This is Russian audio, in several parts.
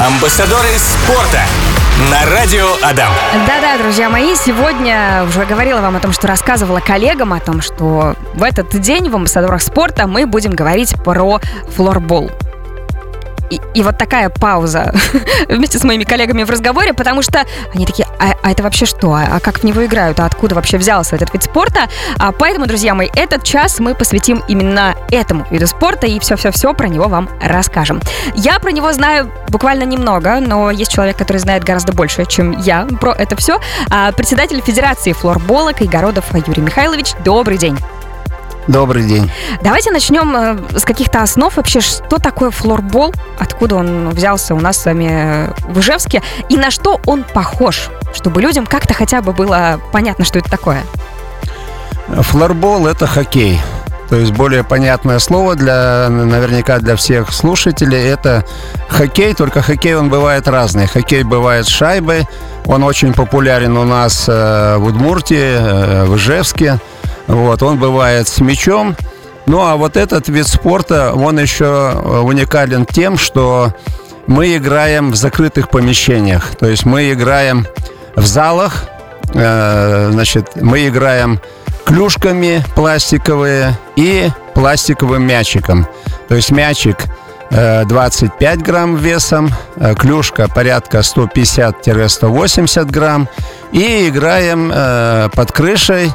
Амбассадоры спорта на радио Адам. Да-да, друзья мои, сегодня уже говорила вам о том, что рассказывала коллегам о том, что в этот день в амбассадорах спорта мы будем говорить про флорбол и, вот такая пауза вместе с моими коллегами в разговоре, потому что они такие, а, а это вообще что? А, а как в него играют? А откуда вообще взялся этот вид спорта? А поэтому, друзья мои, этот час мы посвятим именно этому виду спорта и все-все-все про него вам расскажем. Я про него знаю буквально немного, но есть человек, который знает гораздо больше, чем я про это все. А, председатель Федерации флорбола Кайгородов Юрий Михайлович, добрый день. Добрый день. Давайте начнем э, с каких-то основ вообще, что такое флорбол, откуда он взялся у нас с вами в Ижевске, и на что он похож, чтобы людям как-то хотя бы было понятно, что это такое. Флорбол – это хоккей. То есть более понятное слово для наверняка для всех слушателей это хоккей, только хоккей он бывает разный. Хоккей бывает с шайбой, он очень популярен у нас э, в Удмуртии, э, в Ижевске. Вот, он бывает с мячом. Ну, а вот этот вид спорта, он еще э, уникален тем, что мы играем в закрытых помещениях. То есть мы играем в залах, э, значит, мы играем клюшками пластиковые и пластиковым мячиком. То есть мячик 25 э, грамм весом, клюшка порядка 150-180 грамм. И играем под крышей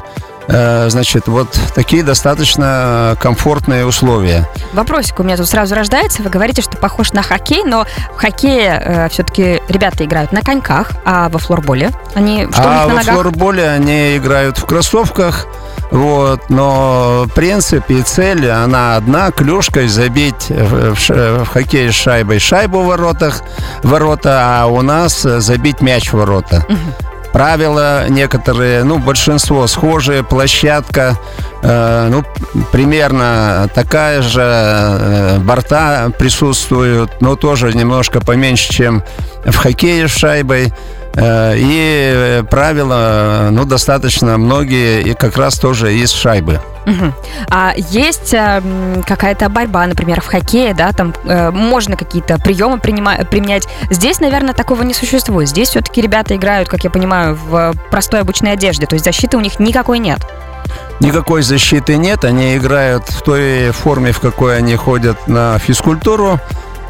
значит, вот такие достаточно комфортные условия. Вопросик у меня тут сразу рождается. Вы говорите, что похож на хоккей, но в хоккее э, все-таки ребята играют на коньках, а во флорболе они что а у них на во ногах? флорболе они играют в кроссовках. Вот, но принцип и цель, она одна, клюшкой забить в, в, в хоккее с шайбой шайбу в воротах, ворота, а у нас забить мяч в ворота. Угу правила некоторые, ну, большинство схожие, площадка, э, ну, примерно такая же, э, борта присутствуют, но тоже немножко поменьше, чем в хоккее с шайбой. Э, и правила, ну, достаточно многие, и как раз тоже из шайбы. Угу. А есть э, какая-то борьба, например, в хоккее, да, там э, можно какие-то приемы принимать, применять. Здесь, наверное, такого не существует. Здесь все-таки ребята играют, как я понимаю, в простой обычной одежде, то есть защиты у них никакой нет. Никакой защиты нет, они играют в той форме, в какой они ходят на физкультуру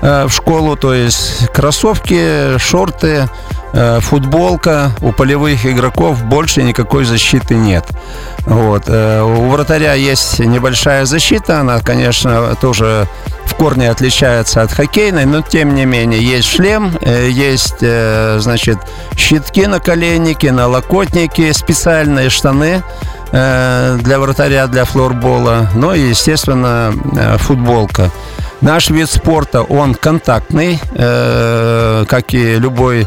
в школу, то есть кроссовки, шорты, э, футболка. У полевых игроков больше никакой защиты нет. Вот. Э, у вратаря есть небольшая защита, она, конечно, тоже в корне отличается от хоккейной, но тем не менее есть шлем, э, есть, э, значит, щитки на коленники, на локотники, специальные штаны для вратаря, для флорбола, ну и, естественно, футболка. Наш вид спорта, он контактный, как и любой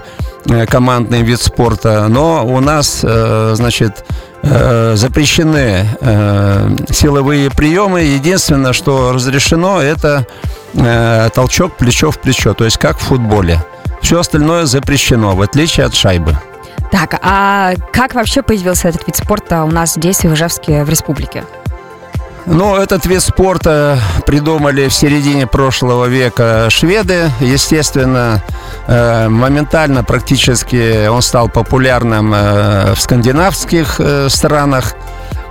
командный вид спорта, но у нас, значит, Э, запрещены э, силовые приемы. Единственное, что разрешено, это э, толчок плечо в плечо, то есть как в футболе. Все остальное запрещено, в отличие от шайбы. Так, а как вообще появился этот вид спорта у нас здесь, в Ижевске, в республике? Ну, этот вид спорта придумали в середине прошлого века шведы. Естественно, э, моментально практически он стал популярным э, в скандинавских э, странах.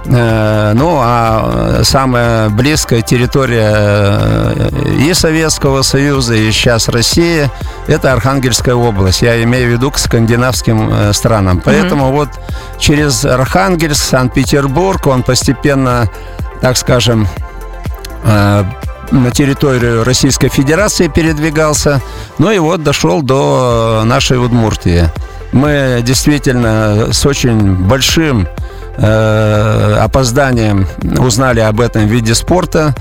Ну, а самая близкая территория и Советского Союза, и сейчас России – это Архангельская область. Я имею в виду к скандинавским странам. Поэтому mm-hmm. вот через Архангельск, Санкт-Петербург он постепенно так скажем, э, на территорию Российской Федерации передвигался. Ну и вот дошел до нашей Удмуртии. Мы действительно с очень большим э, опозданием узнали об этом виде спорта.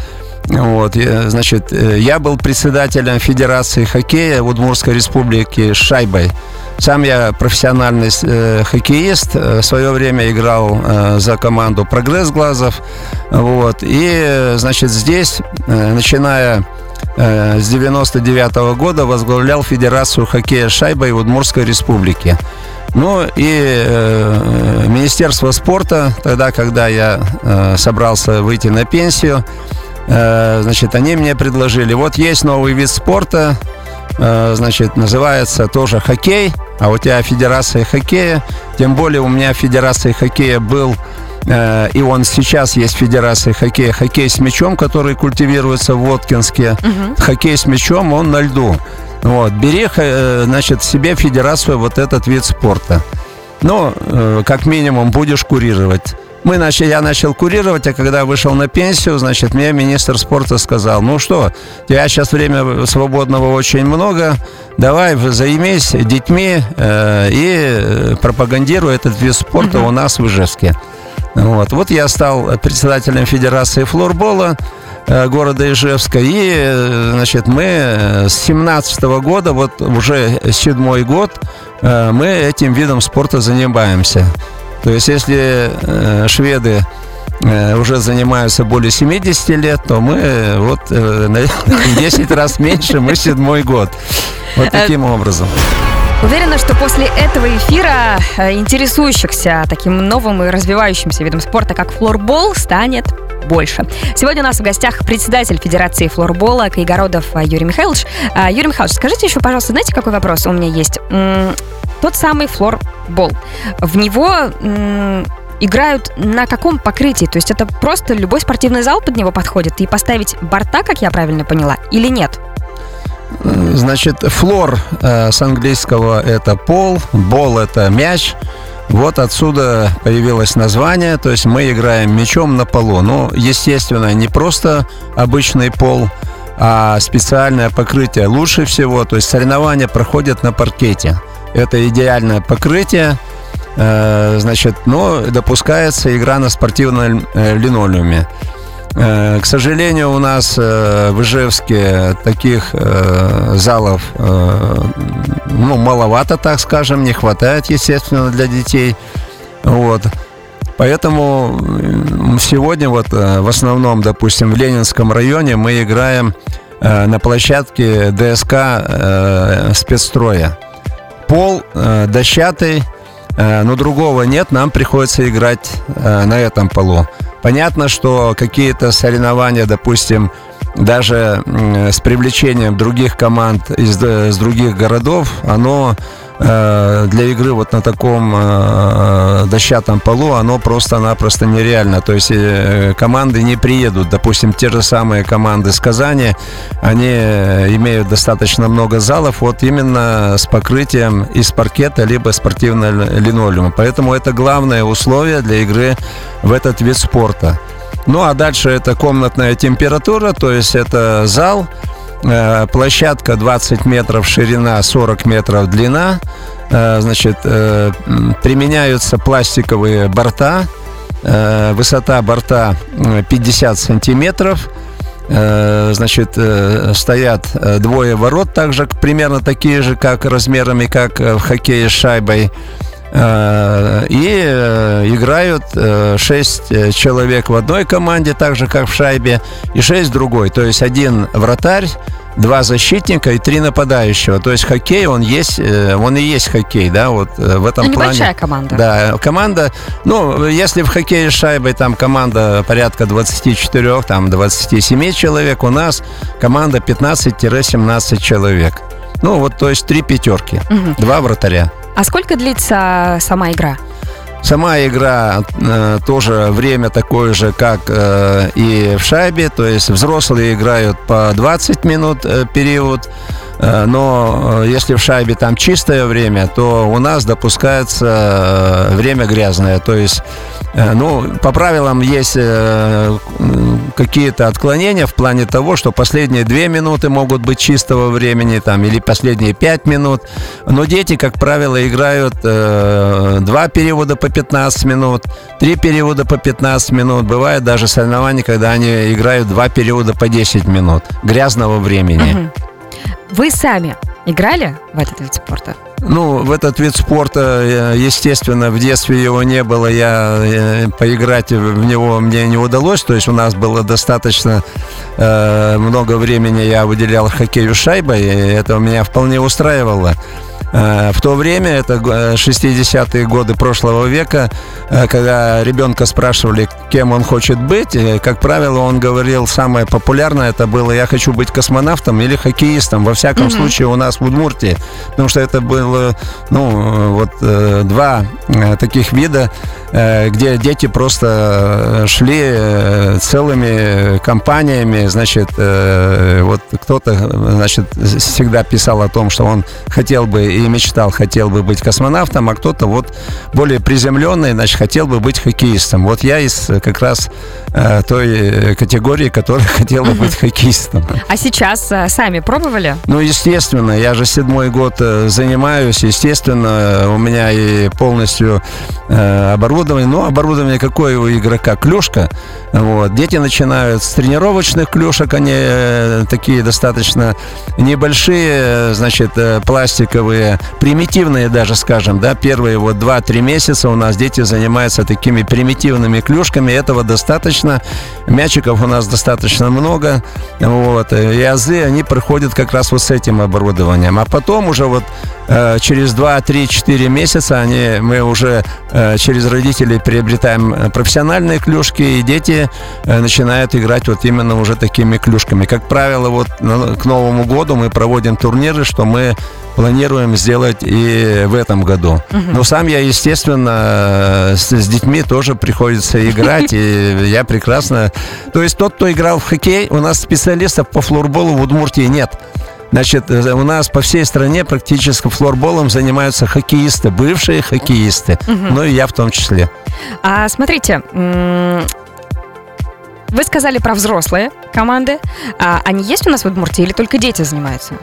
Вот, значит, э, я был председателем Федерации хоккея Удмуртской республике с шайбой. Сам я профессиональный э, хоккеист. Э, в свое время играл э, за команду «Прогресс Глазов». Вот. И, значит, здесь, э, начиная э, с 99 -го года, возглавлял Федерацию хоккея шайбой Удмуртской республике. Ну и э, Министерство спорта, тогда, когда я э, собрался выйти на пенсию, значит, они мне предложили, вот есть новый вид спорта, э, значит, называется тоже хоккей, а у тебя федерация хоккея, тем более у меня федерация хоккея был э, и он сейчас есть Федерация хоккея. Хоккей с мячом, который культивируется в Воткинске. Угу. Хоккей с мячом, он на льду. Вот. Бери, э, значит, себе федерацию вот этот вид спорта. Ну, э, как минимум, будешь курировать. Мы начали, я начал курировать, а когда вышел на пенсию, значит, мне министр спорта сказал, ну что, у тебя сейчас время свободного очень много, давай займись детьми э, и пропагандируй этот вид спорта у нас в Ижевске. Вот. вот я стал председателем Федерации флорбола э, города Ижевска. И, э, значит, мы с 17 года, вот уже седьмой год, э, мы этим видом спорта занимаемся. То есть, если шведы уже занимаются более 70 лет, то мы вот на 10 раз меньше, мы седьмой год. Вот таким образом. Уверена, что после этого эфира э, интересующихся таким новым и развивающимся видом спорта, как флорбол, станет больше. Сегодня у нас в гостях председатель Федерации флорбола Кайгородов э, Юрий Михайлович. Э, Юрий Михайлович, скажите еще, пожалуйста, знаете, какой вопрос у меня есть? Тот самый флорбол. В него играют на каком покрытии? То есть это просто любой спортивный зал под него подходит? И поставить борта, как я правильно поняла, или нет? Значит, флор э, с английского это пол, бол это мяч. Вот отсюда появилось название, то есть мы играем мячом на полу. Ну, естественно, не просто обычный пол, а специальное покрытие лучше всего. То есть соревнования проходят на паркете. Это идеальное покрытие. Э, значит, но допускается игра на спортивном э, линолеуме. Э, к сожалению, у нас э, в Ижевске таких э, залов ну, маловато, так скажем, не хватает, естественно, для детей. Вот. Поэтому сегодня вот в основном, допустим, в Ленинском районе мы играем на площадке ДСК спецстроя. Пол дощатый, но другого нет, нам приходится играть на этом полу. Понятно, что какие-то соревнования, допустим, даже с привлечением других команд из, из других городов, оно Э, для игры вот на таком э, дощатом полу, оно просто-напросто нереально. То есть э, команды не приедут. Допустим, те же самые команды с Казани, они имеют достаточно много залов вот именно с покрытием из паркета либо спортивного линолеума. Поэтому это главное условие для игры в этот вид спорта. Ну а дальше это комнатная температура, то есть это зал, Э, площадка 20 метров ширина, 40 метров длина. Э, значит, э, применяются пластиковые борта. Высота борта 50 сантиметров. Значит, стоят двое ворот, также примерно такие же, как размерами, как в хоккее с шайбой. И играют 6 человек в одной команде, так же как в шайбе, и 6 в другой. То есть один вратарь, два защитника и три нападающего. То есть хоккей, он есть, э, он и есть хоккей, да, вот э, в этом ну, плане. Небольшая команда. Да, команда, ну, если в хоккее с шайбой там команда порядка 24, там 27 человек, у нас команда 15-17 человек. Ну, вот, то есть три пятерки, угу. два вратаря. А сколько длится сама игра? Сама игра э, тоже время такое же, как э, и в шайбе, то есть взрослые играют по 20 минут э, период, э, но э, если в шайбе там чистое время, то у нас допускается э, время грязное, то есть ну, по правилам есть э, какие-то отклонения в плане того, что последние две минуты могут быть чистого времени, там, или последние пять минут. Но дети, как правило, играют э, два периода по 15 минут, три периода по 15 минут. Бывает даже соревнования, когда они играют два периода по 10 минут грязного времени. Вы сами играли в этот вид спорта? Ну, в этот вид спорта, э, естественно, в детстве его не было, я э, поиграть в него мне не удалось, то есть у нас было достаточно э, много времени, я выделял хоккею шайбой, и это меня вполне устраивало. Э, в то время, это 60-е годы прошлого века, когда ребенка спрашивали, кем он хочет быть, как правило, он говорил, самое популярное это было «я хочу быть космонавтом или хоккеистом». Во всяком mm-hmm. случае, у нас в Удмуртии. Потому что это было, ну, вот два таких вида, где дети просто шли целыми компаниями, значит, вот кто-то, значит, всегда писал о том, что он хотел бы и мечтал, хотел бы быть космонавтом, а кто-то вот более приземленный, значит, хотел бы быть хоккеистом. Вот я из как раз э, той категории, которая хотела быть хоккеистом. А сейчас э, сами пробовали? Ну, естественно, я же седьмой год э, занимаюсь, естественно, у меня и полностью э, оборудование, ну, оборудование какое у игрока? Клюшка. Вот. Дети начинают с тренировочных клюшек, они э, такие достаточно небольшие, значит, э, пластиковые, примитивные даже, скажем, да, первые вот 2-3 месяца у нас дети занимаются такими примитивными клюшками, этого достаточно, мячиков у нас достаточно много, вот, и азы, они проходят как раз вот с этим оборудованием, а потом уже вот э, через 2-3-4 месяца они, мы уже через родителей приобретаем профессиональные клюшки, и дети начинают играть вот именно уже такими клюшками. Как правило, вот к Новому году мы проводим турниры, что мы планируем сделать и в этом году. Но сам я, естественно, с, с детьми тоже приходится играть, и я прекрасно... То есть тот, кто играл в хоккей, у нас специалистов по флорболу в Удмуртии нет. Значит, у нас по всей стране практически флорболом занимаются хоккеисты, бывшие хоккеисты, угу. ну и я в том числе. А смотрите, вы сказали про взрослые команды. А они есть у нас в Удмуртии или только дети занимаются?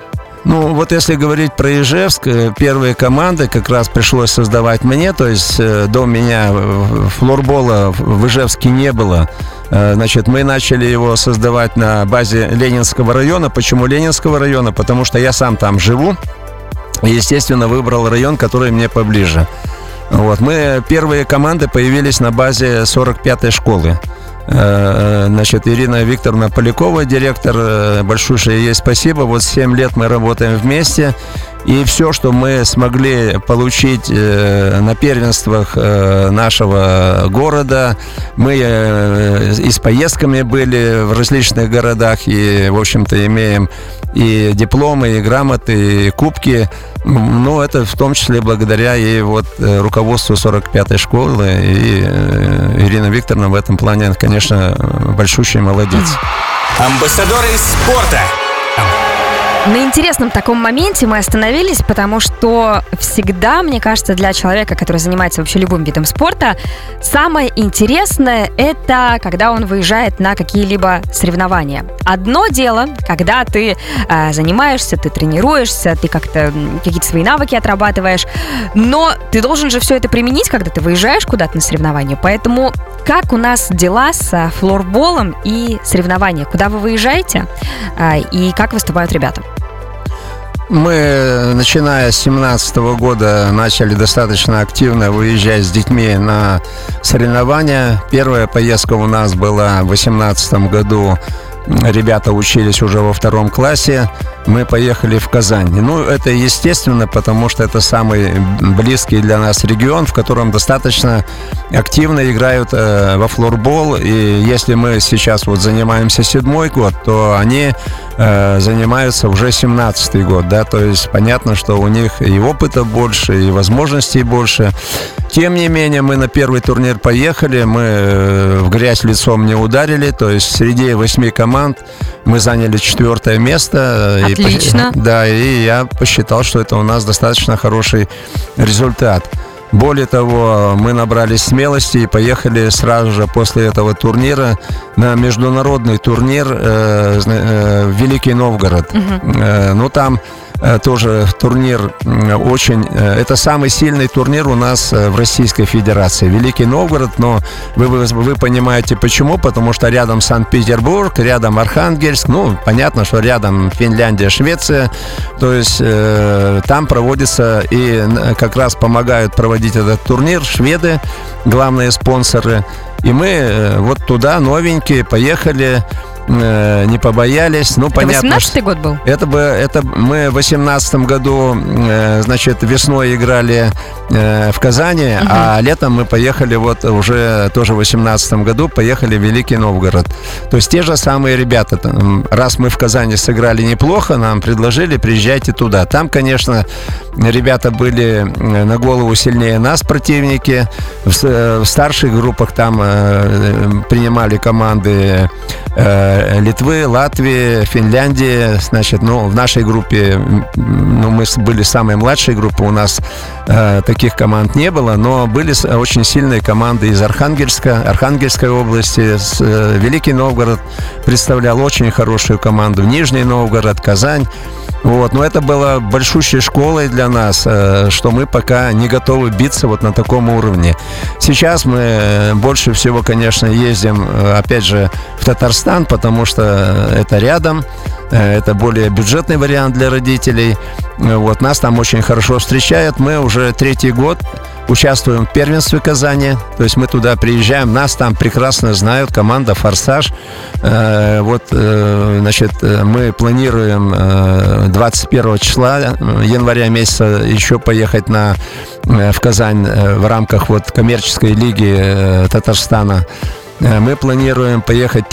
Ну, вот если говорить про Ижевск, э, первые команды как раз пришлось создавать мне, то есть э, до меня флорбола в Ижевске не было. Э, значит, мы начали его создавать на базе Ленинского района. Почему Ленинского района? Потому что я сам там живу. И, естественно, выбрал район, который мне поближе. Вот. Мы, первые команды появились на базе 45-й школы. Э, значит, Ирина Викторовна Полякова, директор, э, большое ей спасибо. Вот 7 лет мы работаем вместе. И все, что мы смогли получить э, на первенствах нашего города, мы и с поездками были в различных городах, и, в общем-то, имеем и дипломы, и грамоты, и кубки. Ну, это в том числе благодаря и вот э, руководству 45-й школы. И э, Ирина Викторовна в этом плане, конечно, большущий молодец. Амбассадоры спорта. На интересном таком моменте мы остановились, потому что всегда, мне кажется, для человека, который занимается вообще любым видом спорта, самое интересное это когда он выезжает на какие-либо соревнования. Одно дело, когда ты э, занимаешься, ты тренируешься, ты как-то какие-то свои навыки отрабатываешь, но ты должен же все это применить, когда ты выезжаешь куда-то на соревнования. Поэтому как у нас дела с флорболом и соревнования? Куда вы выезжаете э, и как выступают ребята? Мы, начиная с 2017 года, начали достаточно активно выезжать с детьми на соревнования. Первая поездка у нас была в 2018 году ребята учились уже во втором классе, мы поехали в Казань. Ну, это естественно, потому что это самый близкий для нас регион, в котором достаточно активно играют э, во флорбол. И если мы сейчас вот занимаемся седьмой год, то они э, занимаются уже 17 год, да, то есть понятно, что у них и опыта больше, и возможностей больше. Тем не менее, мы на первый турнир поехали, мы э, в грязь лицом не ударили, то есть среди восьми команд мы заняли четвертое место. Отлично. И, да, и я посчитал, что это у нас достаточно хороший результат. Более того, мы набрались смелости и поехали сразу же после этого турнира на международный турнир э, э, в Великий Новгород. Угу. Э, ну, там тоже турнир очень... Э, это самый сильный турнир у нас э, в Российской Федерации. Великий Новгород, но вы, вы, вы понимаете почему? Потому что рядом Санкт-Петербург, рядом Архангельск, ну, понятно, что рядом Финляндия, Швеция. То есть э, там проводится и как раз помогают проводить этот турнир шведы, главные спонсоры. И мы вот туда новенькие поехали э, не побоялись. Ну, Это понятно, 18-й год был? это бы, это мы в 18 году, э, значит, весной играли э, в Казани, а летом мы поехали вот уже тоже в 18 году поехали в Великий Новгород. То есть те же самые ребята. Там, Раз мы в Казани сыграли неплохо, нам предложили приезжайте туда. Там, конечно, ребята были э, на голову сильнее нас противники. В, э, в старших группах там э, принимали команды э, Литвы, Латвии, Финляндии. Значит, ну, в нашей группе, ну, мы были самой младшей группы, у нас э, таких команд не было, но были очень сильные команды из Архангельска, Архангельской области, с, э, Великий Новгород представлял очень хорошую команду, Нижний Новгород, Казань. Вот, но это было большущей школой для нас, э, что мы пока не готовы биться вот на таком уровне. Сейчас мы э, больше всего, конечно, ездим, э, опять же, в Татарстан, потому что это рядом, это более бюджетный вариант для родителей. Э, Вот, нас там очень хорошо встречают. Мы уже третий год участвуем в первенстве Казани. То есть мы туда приезжаем, нас там прекрасно знают, команда «Форсаж». Э, Вот, э, значит, э, мы планируем э, 21 числа э, января месяца еще поехать на, э, в Казань э, в рамках вот коммерческой лиги э, Татарстана. Э, Мы планируем поехать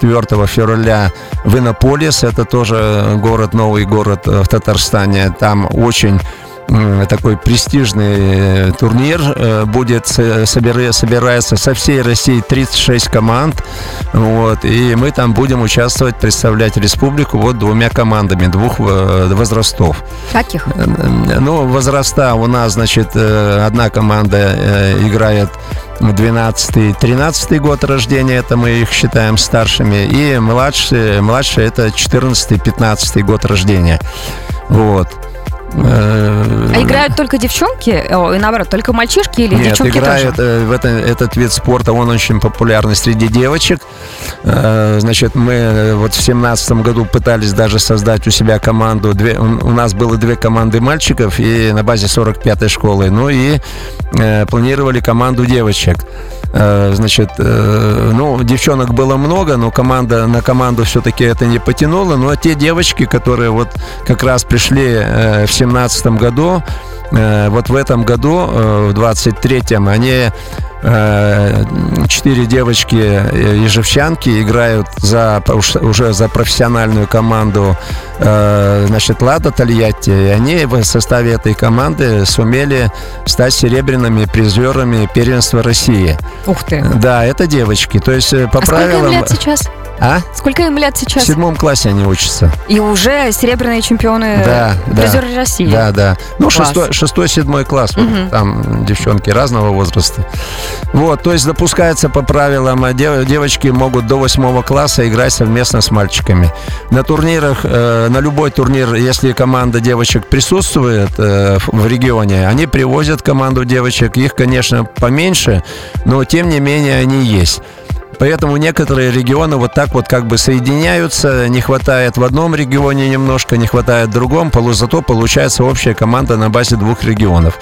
2-4 февраля в Иннополис. Это тоже город, новый город э, в Татарстане. Там очень такой престижный э, турнир э, будет, собира- собирается со всей России 36 команд, вот, и мы там будем участвовать, представлять республику вот двумя командами двух э, возрастов. Каких? Э, Ну, возраста у нас, значит, э, одна команда э, играет 12-13 год рождения, это мы их считаем старшими, и младшие, младшие это 14-15 год рождения. Вот. А играют только девчонки? О, и наоборот, только мальчишки или Нет, девчонки играют тоже? э, в это- этот вид спорта, он очень популярный среди девочек. Э, Значит, мы э, вот в семнадцатом году пытались даже создать у себя команду. Две, у нас было две команды мальчиков и на базе 45-й школы. Ну и планировали команду девочек. Значит, ну, девчонок было много, но команда на команду все-таки это не потянуло. Но те девочки, которые вот как раз пришли в семнадцатом году, э, вот в этом году, э, в 23-м, они э, четыре девочки ежевчанки играют за уж- уже за профессиональную команду значит Лада Тольятти и они в составе этой команды сумели стать серебряными призерами первенства России Ух ты. да это девочки то есть по А сколько правилам лет сейчас? А Сколько им лет в сейчас? седьмом классе они учатся И уже серебряные чемпионы, Да, да. призеры России. Да, да. Ну, Класс. шестой, шестой, седьмой класс. вот Мгм. Там девчонки разного возраста. Вот, то есть допускается по правилам, а дев- девочки могут до восьмого класса играть совместно с мальчиками. На турнирах, э, на любой турнир, если команда девочек присутствует э, в- в регионе, они привозят команду девочек. Их, конечно, поменьше, но тем не менее они есть. Поэтому некоторые регионы вот так вот как бы соединяются, не хватает в одном регионе немножко, не хватает в другом, зато получается общая команда на базе двух регионов.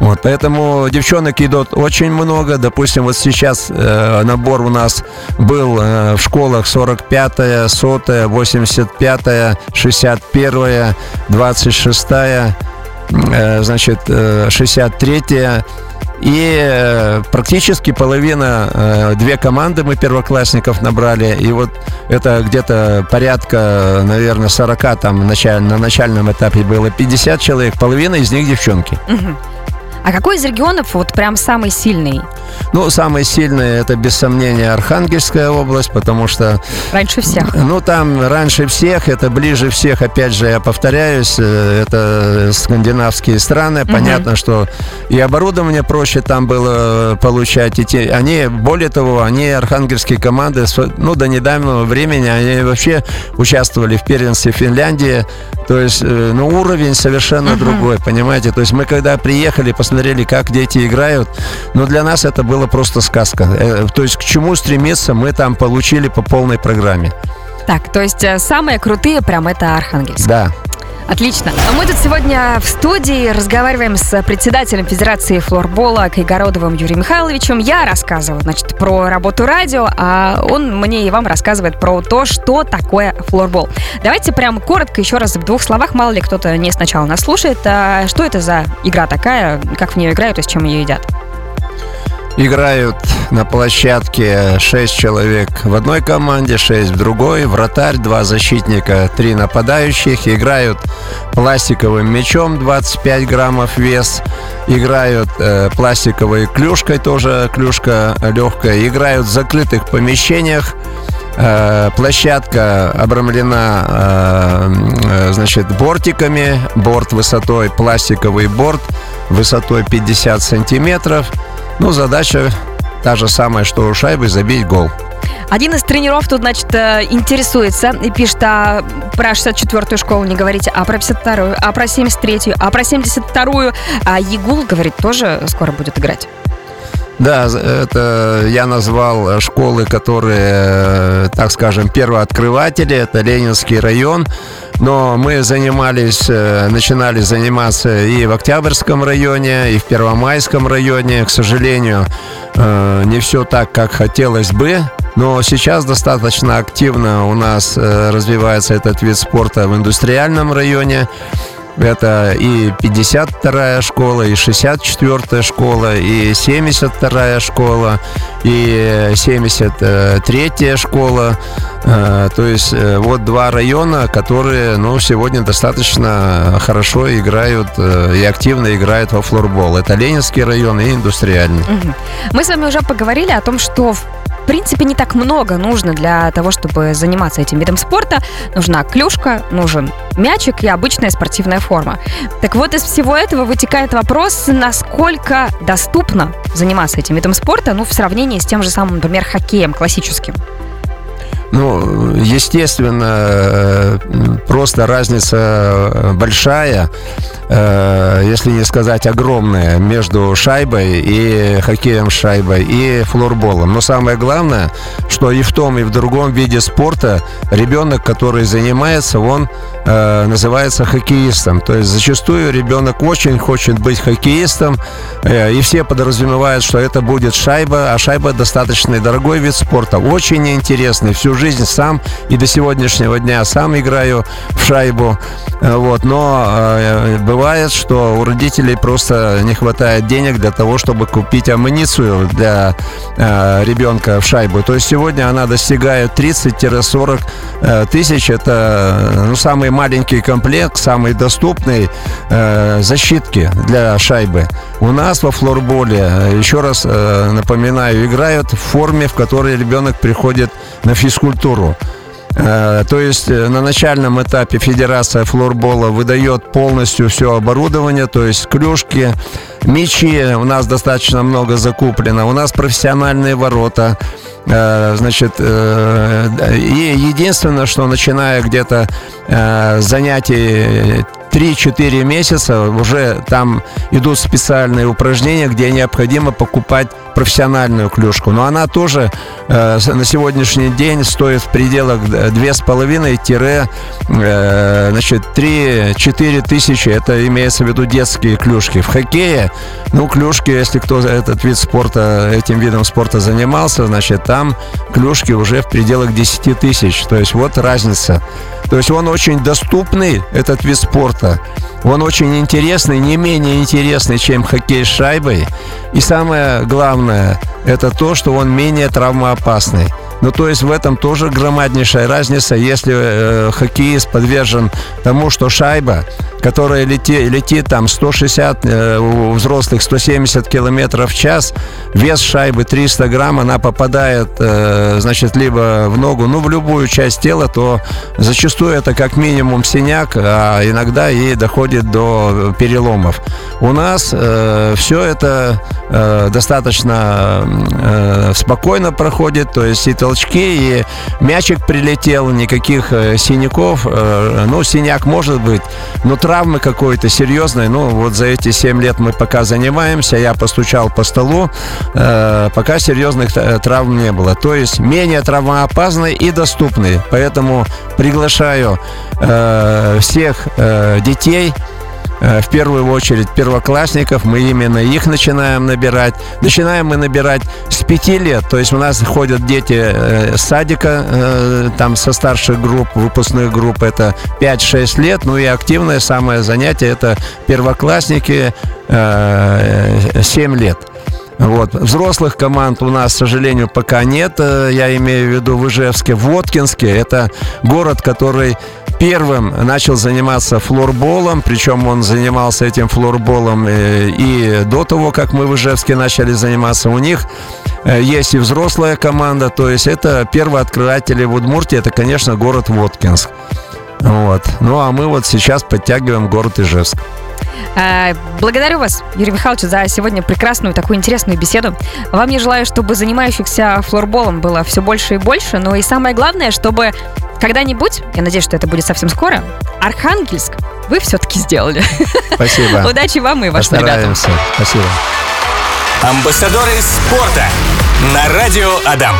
Вот, поэтому девчонок идут очень много. Допустим, вот сейчас э, набор у нас был э, в школах 45-я, 100-я, 85-я, 61-я, 26-я, э, значит, э, 63-я. И э, практически половина, э, две команды мы первоклассников набрали. И вот это где-то порядка, наверное, 40 там на начальном этапе было 50 человек. Половина из них девчонки. Мгм. А какой из регионов вот прям самый сильный? Ну, самые сильные это без сомнения Архангельская область, потому что Раньше всех. Ну, там раньше всех, это ближе всех, опять же, я повторяюсь, э, это скандинавские страны. Понятно, что и оборудование проще там было получать. И те- они, более того, они, архангельские команды, ну, до недавнего времени, они вообще участвовали в первенстве Финляндии. То есть, э, ну, уровень совершенно другой, понимаете? То есть мы когда приехали, посмотрели, как дети играют, ну, для нас это было просто сказка. Э, То есть к чему стремиться, мы там получили по полной программе. Так, то есть э, самые крутые прям это Архангельск. Да. Отлично. Мы тут сегодня в студии разговариваем с председателем Федерации флорбола Кайгородовым Юрием Михайловичем. Я рассказываю, значит, про работу радио, а он мне и вам рассказывает про то, что такое флорбол. Давайте прям коротко еще раз в двух словах, мало ли кто-то не сначала нас слушает. А что это за игра такая, как в нее играют и с чем ее едят? Играют на площадке 6 человек в одной команде, 6 в другой. Вратарь, два защитника, три нападающих. Играют пластиковым мячом 25 граммов вес. Играют э, пластиковой клюшкой, тоже клюшка легкая. Играют в закрытых помещениях. Э, площадка обрамлена э, значит, бортиками. Борт высотой, пластиковый борт высотой 50 сантиметров. Ну, задача та же самая, что у шайбы, забить гол. Один из тренеров тут, значит, э, интересуется и пишет, а про 64-ю школу не говорите, а про 52-ю, а про 73-ю, а про 72-ю. А Егул, говорит, тоже скоро будет играть. Да, это я назвал школы, которые, так скажем, первооткрыватели. Это Ленинский район. Но мы занимались, э, начинали заниматься и в Октябрьском районе, и в Первомайском районе. К сожалению, э, не все так, как хотелось бы. Но сейчас достаточно активно у нас э, развивается этот вид спорта в индустриальном районе. Это и 52-я школа, и 64-я школа, и 72-я школа, и 73-я школа. Э, то есть э, вот два района, которые ну, сегодня достаточно хорошо играют э, и активно играют во флорбол. Это Ленинский район и индустриальный. Мы с вами уже поговорили о том, что в в принципе, не так много нужно для того, чтобы заниматься этим видом спорта. Нужна клюшка, нужен мячик и обычная спортивная форма. Так вот, из всего этого вытекает вопрос, насколько доступно заниматься этим видом спорта, ну, в сравнении с тем же самым, например, хоккеем классическим. Ну, естественно, просто разница большая. Э, если не сказать огромное, между шайбой и хоккеем шайбой и флорболом. Но самое главное, что и в том, и в другом виде спорта ребенок, который занимается, он э, называется хоккеистом. То есть зачастую ребенок очень хочет быть хоккеистом, э, и все подразумевают, что это будет шайба, а шайба достаточно дорогой вид спорта, очень интересный. Всю жизнь сам и до сегодняшнего дня сам играю в шайбу. Э, вот, но э, бывает, что у родителей просто не хватает денег для того, чтобы купить амуницию для э, ребенка в шайбу. То есть сегодня она достигает 30-40 э, тысяч. Это ну, самый маленький комплект, самый доступный э, защитки для шайбы. У нас во флорболе, э, еще раз э, напоминаю, играют в форме, в которой ребенок приходит на физкультуру. Э, то есть э, на начальном этапе Федерация флорбола выдает полностью все оборудование, то есть клюшки, мячи у нас достаточно много закуплено, у нас профессиональные ворота, э, значит, и единственное, что начиная где-то занятий 3-4 месяца уже там идут специальные упражнения, где необходимо покупать профессиональную клюшку. Но она тоже э, на сегодняшний день стоит в пределах 2,5 э, значит 3-4 тысячи. Это имеется в виду детские клюшки. В хоккее, ну, клюшки, если кто этот вид спорта, этим видом спорта занимался, значит, там клюшки уже в пределах 10 тысяч. То есть вот разница. То есть он очень доступный, этот вид спорта. Он очень интересный, не менее интересный, чем хоккей с шайбой. И самое главное, это то, что он менее травмоопасный. Ну, то есть в этом тоже громаднейшая разница, если э, хоккеист подвержен тому, что шайба, которая лети, летит там 160, э, у взрослых 170 километров в час, вес шайбы 300 грамм, она попадает, э, значит, либо в ногу, ну, в любую часть тела, то зачастую это как минимум синяк, а иногда и доходит до переломов. У нас э, все это э, достаточно э, спокойно проходит, то есть и толчки, и мячик прилетел, никаких э, синяков. Э, ну, синяк может быть, но травма травмы какой-то серьезной. Ну, вот за эти 7 лет мы пока занимаемся, я постучал по столу, э, пока серьезных травм не было. То есть менее травмоопасные и доступные. Поэтому приглашаю э, всех э, детей Э, в первую очередь первоклассников, мы именно их начинаем набирать. Начинаем мы набирать с пяти лет, то есть у нас ходят дети э, с садика, э, там со старших групп, выпускных групп, это 5-6 лет, ну и активное самое занятие это первоклассники 7 лет. Вот. Взрослых команд у нас, к сожалению, пока нет. Я имею в виду в Ижевске. Воткинске – это город, который первым начал заниматься флорболом, причем он занимался этим флорболом э, и до того, как мы в Ижевске начали заниматься. У них э, есть и взрослая команда, то есть это первооткрыватели в Удмуртии, это, конечно, город Воткинск. Вот. Ну а мы вот сейчас подтягиваем город Ижевск. Э, благодарю вас, Юрий Михайлович, за сегодня прекрасную такую интересную беседу. Вам я желаю, чтобы занимающихся флорболом было все больше и больше, но и самое главное, чтобы когда-нибудь, я надеюсь, что это будет совсем скоро, Архангельск вы все-таки сделали. Спасибо. Удачи вам и вашим ребятам. Спасибо. Амбассадоры спорта на радио Адам.